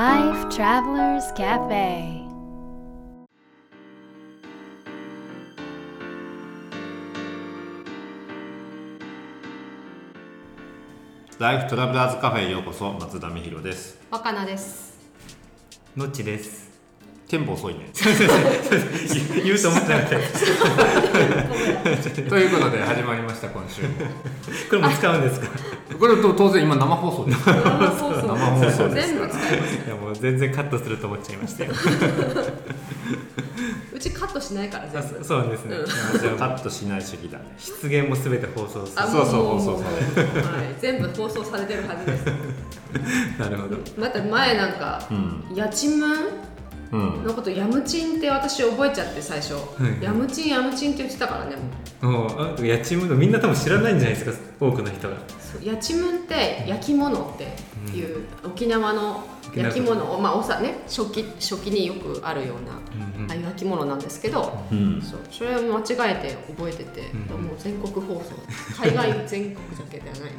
Life Travelers Cafe ライフトラベラーズカフェへようこそ松田美弘です若菜です。のっちです。テンポ遅いね 言うと思ってなかったです。ということで始まりました今週も これも使うんですか？これと当然今生放送です生放送生放送ですから全部使います。いやもう全然カットすると思っちゃいましたよ。うちカットしないから全あ部。そそうですね。うんいやじゃあカットしない主義だね出現もすべて放送する。あそうそう放送されはい、全部放送されてるはずです。なるほど。また前なんか、うんやちむん？うんのことヤムチンって私覚えちゃって最初、いヤムチンヤムチンって言ってたからねもうやちむのみんな多分知らないんじゃないですか。多くの人が。やちむんって焼き物っていう、沖縄の焼き物をまあおさね食器食器によくあるような、うんうん。ああいう焼き物なんですけど、うん。そうそれを間違えて覚えてて、うん。もう全国放送。海外全国だけではないね。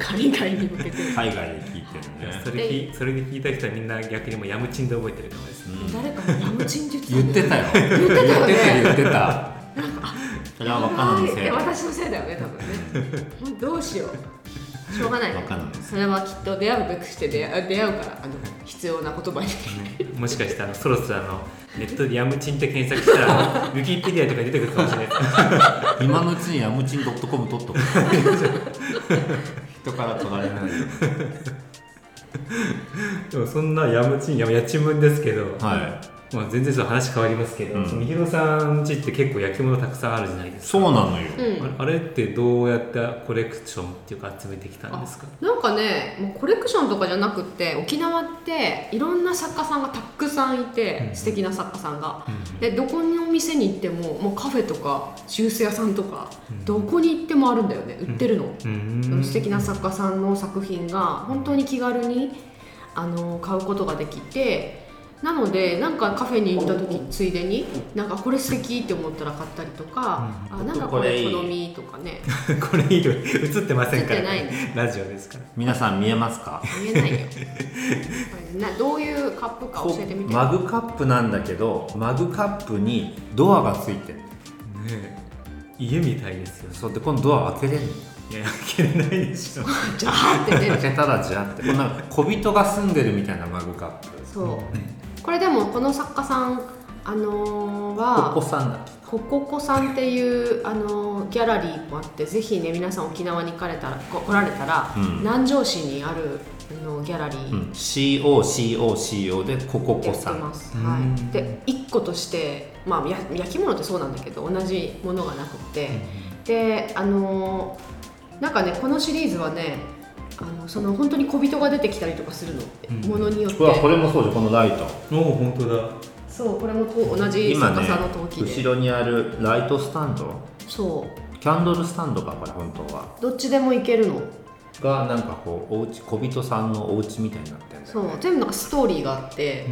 海外に向けて。海外で聞いてるね。それそれで聞いた人はみんな逆にもうヤムチンで覚えてるかもです。ね。誰かがヤムチンって言ってた言ってたよ言ってた言ってた それは若菜のせいい。私のせいだよね多分ね。どうしよう。しょうがないね若菜ですそれはきっと出会うべくして出会う出会うからあの必要な言葉に。もしかしたらそろそろあのネットでヤムチンって検索したらウィキペディアとか出てくるかもしれない。今のうちにヤムチン .com 取っとく。人から取られないよでもそんなヤムチンややちむんですけど。はいまあ、全然ちょっと話変わりますけど、うん。みひろさんちって結構焼き物たくさんあるじゃないですか。そうなのよ。うん。あれあれってどうやってコレクションっていうか集めてきたんですか？なんかねもうコレクションとかじゃなくって沖縄っていろんな作家さんがたくさんいて、うん素敵な作家さんが、うんでどこにお店に行ってももうカフェとかジュース屋さんとか、うんどこに行ってもあるんだよね売ってるの、うんその素敵な作家さんの作品が本当に気軽にあの買うことができてなのでなんかカフェに行った時ついでになんかこれ素敵って思ったら買ったりとか、あなんかこれ好みとかね。これいいよ映ってませんから、映ってないねラジオですから。皆さん見えますか？見えないよ。これなどういうカップか教えてみて。マグカップなんだけどマグカップにドアがついてるねえ。家みたいですよそうでこのドア開けれるの。いや開けれないでしょ。ジャーって出る。開けたらじゃって。こんな小人が住んでるみたいなマグカップ。そうこれでもこの作家さんあのーはお子さんだコココさんっていうあのギャラリーもあってぜひね皆さん沖縄に行かれたらこ来られたら、うん。南城市にあるあのギャラリうーん COCOCO でココやコさん。はい、で1個として、まあ、や焼き物ってそうなんだけど同じものがなくって、であのなんかねこのシリーズはねその本当に小人が出てきたりとかするの、うん。ものによって。うわこれもそうじゃんこのライト。おお本当だ。そうこれもと同じ今ね作家さんの陶器で、後ろにあるライトスタンド。そう。キャンドルスタンドかこれ本当は。どっちでもいけるの。がなんかこうおうち小人さんのお家みたいになってるんだよそう。全部なんかストーリーがあって。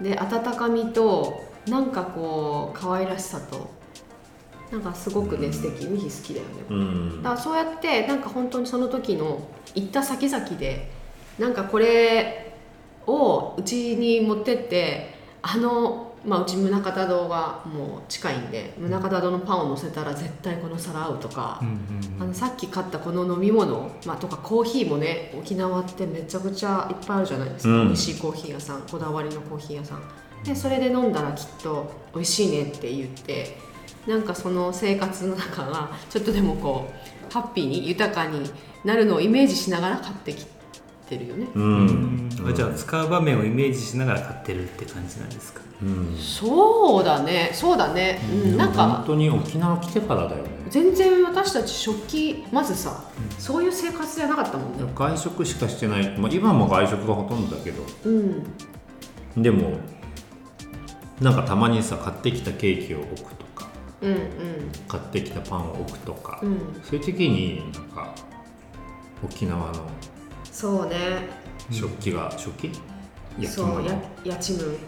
うん、で温かみとなんかこう可愛らしさとなんかすごくね素敵。ミヒ好きだよね。うん。だからそうやってなんか本当にその時の行った先々でなんかこれをうちに持ってってあの、まあ、うち宗像堂がもう近いんで宗像堂のパンを乗せたら絶対この皿合うとかうん、うん。あのさっき買ったこの飲み物、まあ、とかコーヒーもね沖縄ってめちゃくちゃいっぱいあるじゃないですか、うん。美味しいコーヒー屋さんこだわりのコーヒー屋さん。でそれで飲んだらきっと美味しいねって言ってなんかその生活の中がちょっとでもこうハッピーに豊かになるのをイメージしながら買ってきてるよね、ううん。じゃあ使う場面をイメージしながら買ってるって感じなんですかうんそうだね。そうだね、うん、なん本か当に沖縄来てからだよね。全然私たち食器まずさ、そういう生活じゃなかったもんね。外食しかしてない、まあ、今も外食がほとんどだけど。うん。でもなんかたまにさ買ってきたケーキを置くと買ってきたパンを置くとか、うん。うんそういう時になんか沖縄のそうね。食器が、食器？焼き物？そうややちむ。んや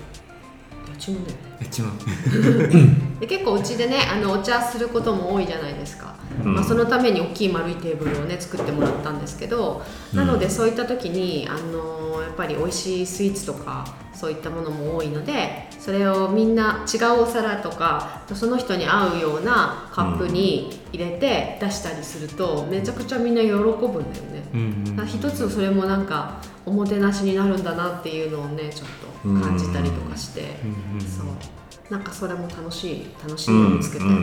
やちむんだよね。一番 で結構うちでねあのお茶することも多いじゃないですか、うん。まあ、そのために大きい丸いテーブルをね作ってもらったんですけどなのでそういった時にあのやっぱり美味しいスイーツとかそういったものも多いのでそれをみんな違うお皿とかその人に合うようなカップに入れて出したりするとめちゃくちゃみんな喜ぶんだよね。うんうん一つそれもなんかおもてなしになるんだなっていうのをねちょっと感じたりとかして、うんうんそう。なんかそれも楽しい楽しいうんのを見つけたよね、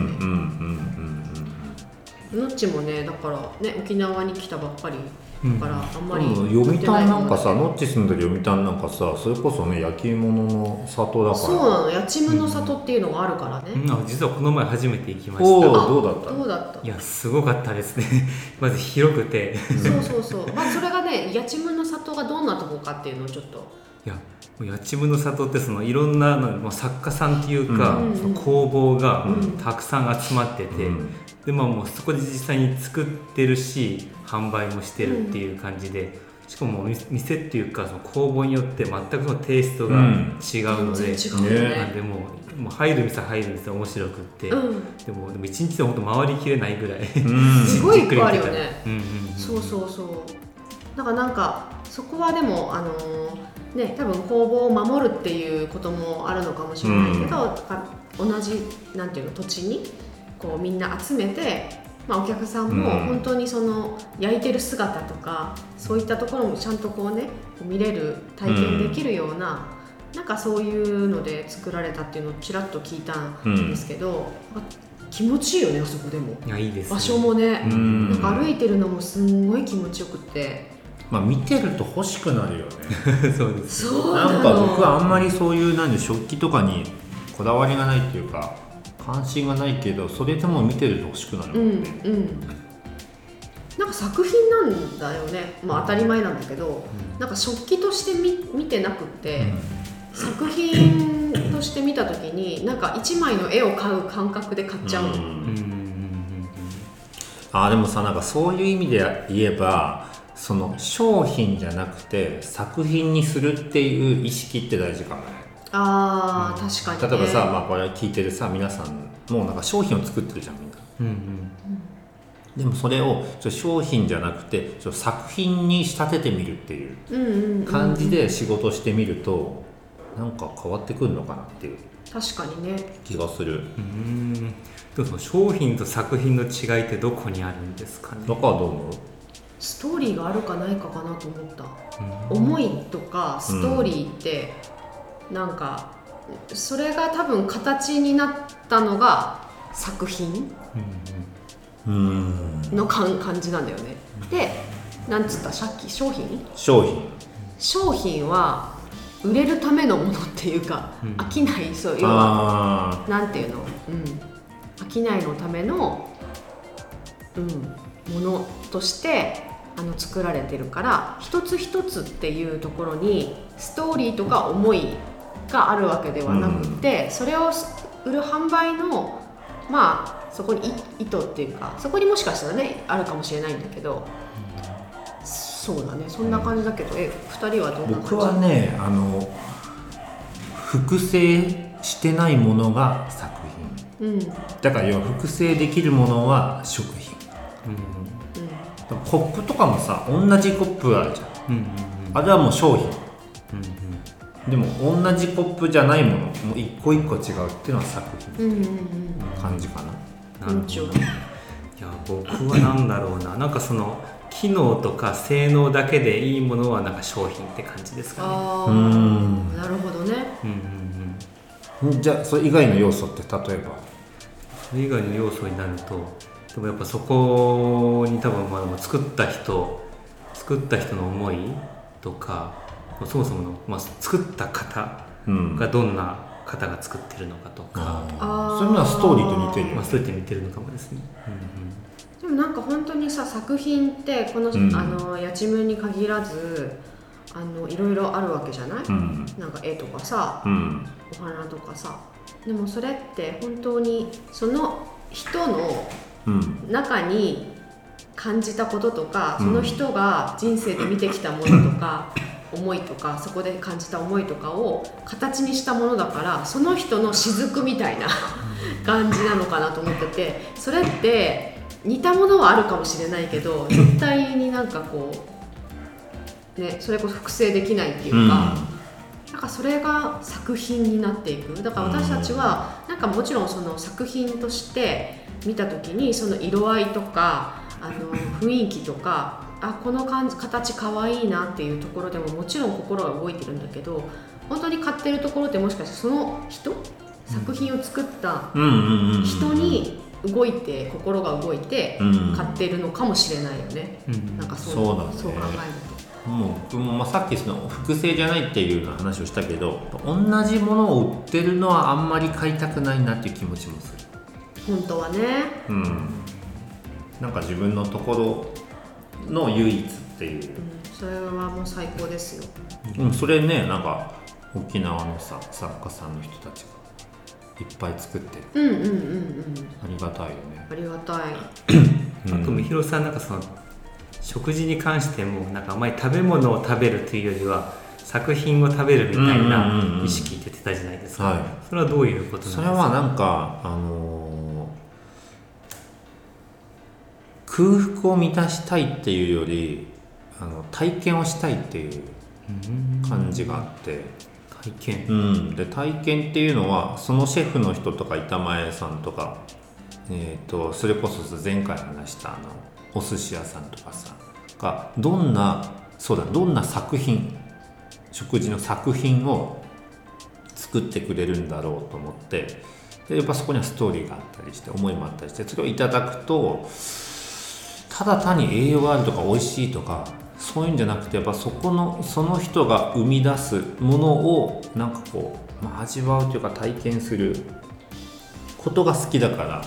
うんうんうんのっちもねだからね沖縄に来たばっかり。だからあんまりうんうん読谷なんかさノッチ住んでる読谷なんかさそれこそね焼き物の里だから。そうなの。八千夢の里っていうのがあるからね、うん。あ実はこの前初めて行きまおした。おどうだった？どうだった？いやすごかったですね。まず広くて。そうそうそう。まあそれがね八千夢の里がどんなとこかっていうのをちょっと。いや八千の里ってそのいろんなのまあ作家さんっていうか、うん。工房がうん。たくさん集まってて、うんでまあもうそこで実際に作ってるし販売もしてるっていう感じで、しかもお店店っていうかその工房によって全くそのテイストがうん。違うので、うよね。なんでもうもう入る店入る店面白くって、うん。でもでも一日で本当回りきれないぐらい、うん。すごいいっぱいあるよね。そうそうそう。だからなんかそこはでもあのーね多分工房を守るっていうこともあるのかもしれないけど、同じなんていうの土地にこうみんな集めて、まあ、お客さんもうん。本当にその焼いてる姿とかそういったところもちゃんとこうね見れる体験できるような、なんかそういうので作られたっていうのをちらっと聞いたんですけど、あ気持ちいいよねあそこでも。いやいいです、ね、場所もね。うん。なんか歩いてるのもすんごい気持ちよくって。まあ見てると欲しくなるよね。そうですそうなの。なんか僕はあんまりそういうなんで食器とかにこだわりがないっていうか関心がないけどそれでも見てると欲しくなるうんもんね、うんなんか作品なんだよね。まあ当たり前なんだけど、なんか食器として見見てなくって、作品として見た時になんか一枚の絵を買う感覚で買っちゃうの、うんうんうん。うん。あーでもさなんかそういう意味で言えばその商品じゃなくて作品にするっていう意識って大事かもねあー確かに、ね、例えばさ、まあ、これ聞いてるさ皆さんもうなんか商品を作ってるじゃんみんな。うんうん。でもそれをちょ商品じゃなくてちょ作品に仕立ててみるっていううんうんうん感じで仕事してみるとなんか変わってくるのかなっていう。確かにね。気がする。うん。でもその商品と作品の違いってどこにあるんですかね？中はどう思う？ストーリーがあるかないかかなと思った。うん。思いとかストーリーってなんかそれが多分形になったのが作品うんの感感じなんだよね。でなんつった？さっき商品？商品。商品は売れるためのものっていうか、うん。飽きない。そう要はあなんていうの、うん、飽きないのための、うん、ものとしてあの作られてるから一つ一つっていうところにストーリーとか思いがあるわけではなくて、それを売る販売のまあそこにい意図っていうかそこにもしかしたらねあるかもしれないんだけど、そうだね。そんな感じだけどえ二人はどんな感じ？僕はねあの複製してないものが作品。うん。うんだから要は複製できるものは食品。コップとかもさ同じコップあるじゃん。うんうんあれはもう商品。うんでも同じコップじゃないものもう一個一個違うっていうのは作品。うんうんうん。感じかな。なるほどいや僕はなんだろうな。なんかその機能とか性能だけでいいものはなんか商品って感じですかね。あうあん。なるほどね。うんうんうん。じゃあそれ以外の要素って例えば？それ以外の要素になるとでもやっぱそこに多分まあでも作った人作った人の思いとかそもそもの、まあ、作った方うん。がどんな方が作ってるのかとか、ああー。ーそういうのはストーリーと似てるよまあ、ねそうやって見てるのかもですね。でもなんか本当にさ作品ってこの、うん。あの八千文に限らずあのいろいろあるわけじゃない、うん。なんか絵とかさうん。お花とかさ。でもそれって本当にその人のうん。中に感じたこととか、うん。その人が人生で見てきたものとか、思いとかそこで感じた思いとかを形にしたものだからその人の雫みたいな感じなのかなと思っててそれって似たものはあるかもしれないけど絶対になんかこう、ね、それこそ複製できないっていうか。なんかそれが作品になっていく。だから私たちはなんかもちろんその作品として見た時にその色合いとかあの雰囲気とかあこの感じ形かわいいなっていうところでももちろん心は動いてるんだけど本当に買ってるところってもしかしてその人？作品を作った人に動いて心が動いてうん。買ってるのかもしれないよね、うん。なんかそうそうだね。そう考えるもう僕もまあさっきその複製じゃないっていうような話をしたけど同じものを売ってるのはあんまり買いたくないなっていう気持ちもす。ると本当はね。うん。なんか自分のところの唯一っていう、うん。それはもう最高ですよ。うん、それねなんか沖縄のさ作家さんの人たちがいっぱい作ってる。うんうんうんうん。ありがたいよね。ありがたい。あとみひろさんなんかその食事に関してもなんかあまり食べ物を食べるというよりは作品を食べるみたいなん。意識って言ってたじゃないですか、はい。それはどういうことなんですか？それはなんかあのー空腹を満たしたいっていうよりあの体験をしたいっていう感じがあって、体験。うん、で体験っていうのはそのシェフの人とか板前さんとか、えー、とそれこそ前回話したあのお寿司屋さんとかさがどんなそうだどんな作品食事の作品を作ってくれるんだろうと思ってでやっぱそこにはストーリーがあったりして思いもあったりしてそれをいただくとただ単に栄養があるとか美味しいとかそういうんじゃなくてやっぱそこのその人が生み出すものをなんかこう、まあ、味わうというか体験することが好きだから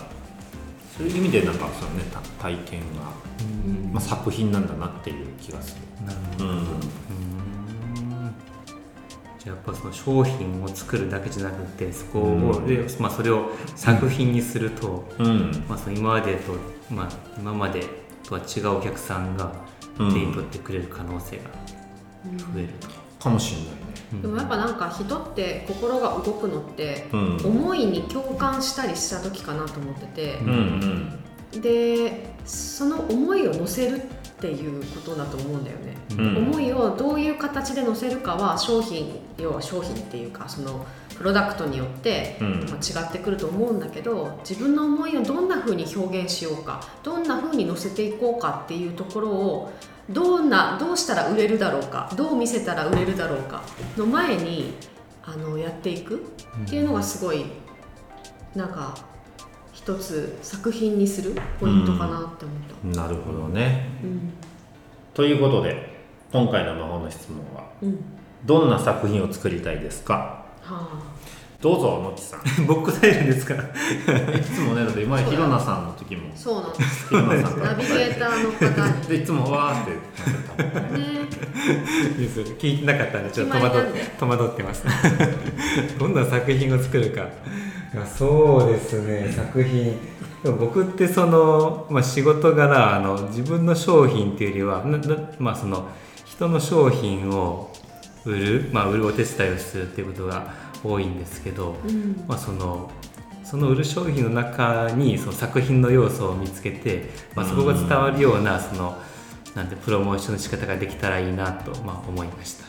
そういう意味でなんかそのねた体験が、まあ、作品なんだなっていう気がすなるほる。うん。じゃあやっぱその商品を作るだけじゃなくてそこを、うん。でまあ、それを作品にすると、うん。まあ、その今までと、まあ、今までとは違うお客さんがうん手に取ってくれる可能性が増えると、かもしれないね。でもやっぱなんか人って心が動くのってうん。思いに共感したりした時かなと思ってて。うんうん。でその思いを乗せるっていうことだと思うんだよね、うん。思いをどういう形で乗せるかは商品要は商品っていうかそのプロダクトによって、違ってくると思うんだけど自分の思いをどんな風に表現しようかどんな風に乗せていこうかっていうところをどんなどうしたら売れるだろうかどう見せたら売れるだろうかの前にあのやっていくっていうのがすごいなんか一つ作品にするポイントかなって思った。なるほどね。うん。ということで今回の魔法の質問はうん。どんな作品を作りたいですか？はどうぞのちさん。僕答えるんですか？いつもねだって前ひろなさんの時もあ、そうなんです。ひろなさんがナビゲーターの方に。でいつもわーってなってたもんね。ね、聞いてなかったんでちょっと戸惑決まりなんで戸惑ってます。どんな作品を作るか。そうですね作品。僕ってその、まあ、仕事柄あの自分の商品っていうよりはまあ、その人の商品を売る、まあ、売るお手伝いをするっていうことが多いんですけど、うん、まあ、そのその売る商品の中にその作品の要素を見つけて、まあ、そこが伝わるようなそのなんてプロモーションの仕方ができたらいいなと、まあ、思いました。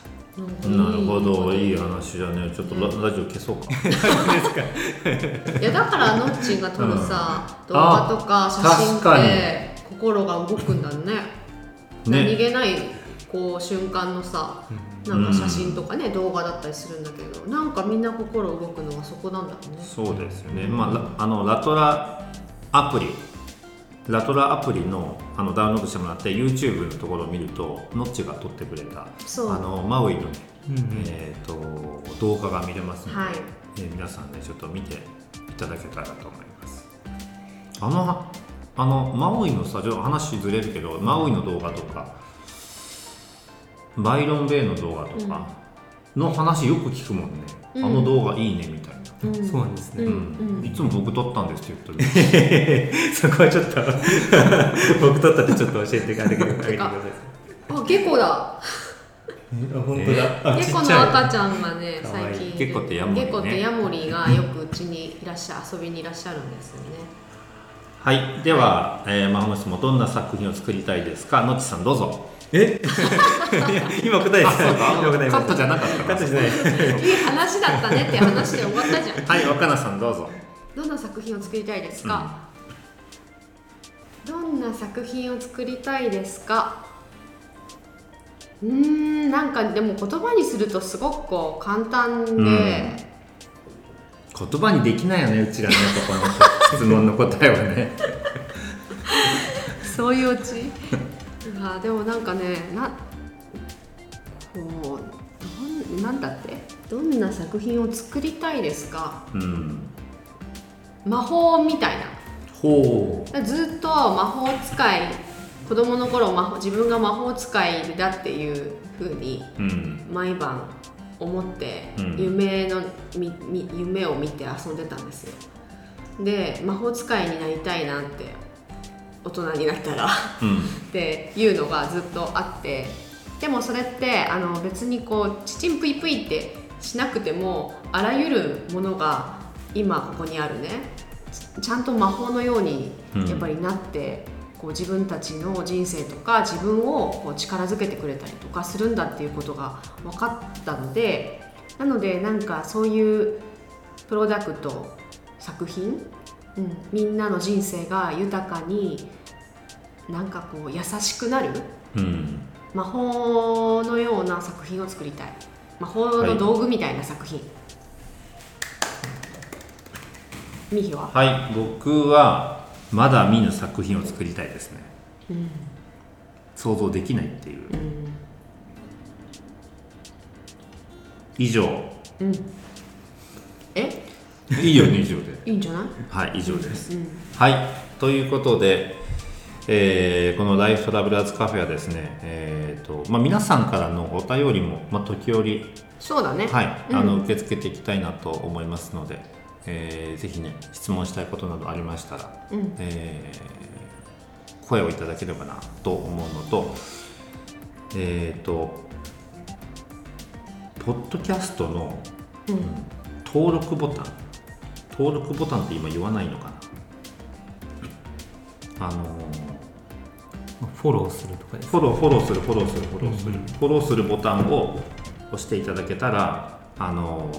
なるほど。いい話だね。ちょっとラ,、ラジオ消そうか。いやだからのっちんが撮るさ、うん。動画とか写真って心が動くんだね。何ね気ないこう瞬間のさ、なんか写真とかね、動画だったりするんだけど、なんかみんな心動くのはそこなんだろうね。そうですよね、まあラ、あのラトラアプリラトラアプリのあのダウンロードしてもらって YouTube のところを見るとノッチが撮ってくれたそう。あのマウイのね、うんうん。えー、と動画が見れますので、はい。えー皆さんねちょっと見ていただけたらと思います。あのあのマウイのさちょっと話ずれるけどマウイの動画とかバイロン・ベイの動画とかの話よく聞くもんね、うん。あの動画いいねみたいな、うん。そうなんですね、ううん。うん。いつも僕撮ったんですって言ってる。そこはちょっと 僕撮ったってちょっと教えてあげてくださいあ、ゲコだ。本当だ。あゲコの赤ちゃんがね最近いるゲコってヤモリね。ゲコってヤモリがよくうちにいらっしゃ遊びにいらっしゃるんですよね。はい。では、えー、魔法の質問どんな作品を作りたいですか？のっちさんどうぞえ？今答えたあそうか。今答えカットじゃなかったカットじゃない。いい話だったねって話で終わったじゃん。はい若菜さんどうぞ。どんな作品を作りたいですか、どんな作品を作りたいですか？うーんなんかでも言葉にするとすごくこう簡単で、言葉にできないよねうちらねここの質問の答えはね。そういうオチあでもなんかねなこうなんだって？どんな作品を作りたいですか？うん。魔法みたいな。ほずっと魔法使い子供の頃魔法自分が魔法使いだっていう風にううん。毎晩思ってうん。夢の、みみ夢を見て遊んでたんですよ。で魔法使いになりたいなって大人になったら。うん。っていうのがずっとあって。でもそれってあの別にこうチチンプイプイってしなくてもあらゆるものが今ここにあるね。ちちゃんと魔法のようにうん。やっぱりなって、こう自分たちの人生とか自分をこう力づけてくれたりとかするんだっていうことが分かったので。なのでなんかそういうプロダクト作品、うん、みんなの人生が豊かになんかこう優しくなるうん。魔法のような作品を作りたい。魔法の道具みたいな作品、ミヒは、はい。僕はまだ見ぬ作品を作りたいですね。うん。想像できないっていう。うん。以上。うん、え？いいよね以上で。いいんじゃない、はい以上です。うん。はいということで、えーこのライフトラベラーズカフェはですね、えーとまあ、皆さんからのお便りも、まあ、時折、そうだね。はいうん。あの受け付けていきたいなと思いますので、えーぜひね質問したいことなどありましたら、うん。えー声をいただければなと思うのとえっ、とポッドキャストのうん登録ボタン登録ボタンって今言わないのかな？あのフォローするとかですフォローフォローするフォローするフォローする、うんうん。フォローするボタンを押していただけたらあの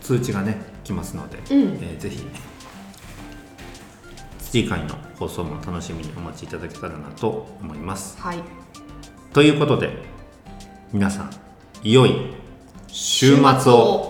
通知がね来ますので、うん。えーぜひ次回の放送も楽しみにお待ちいただけたらなと思います。はい。ということで皆さん良い週末を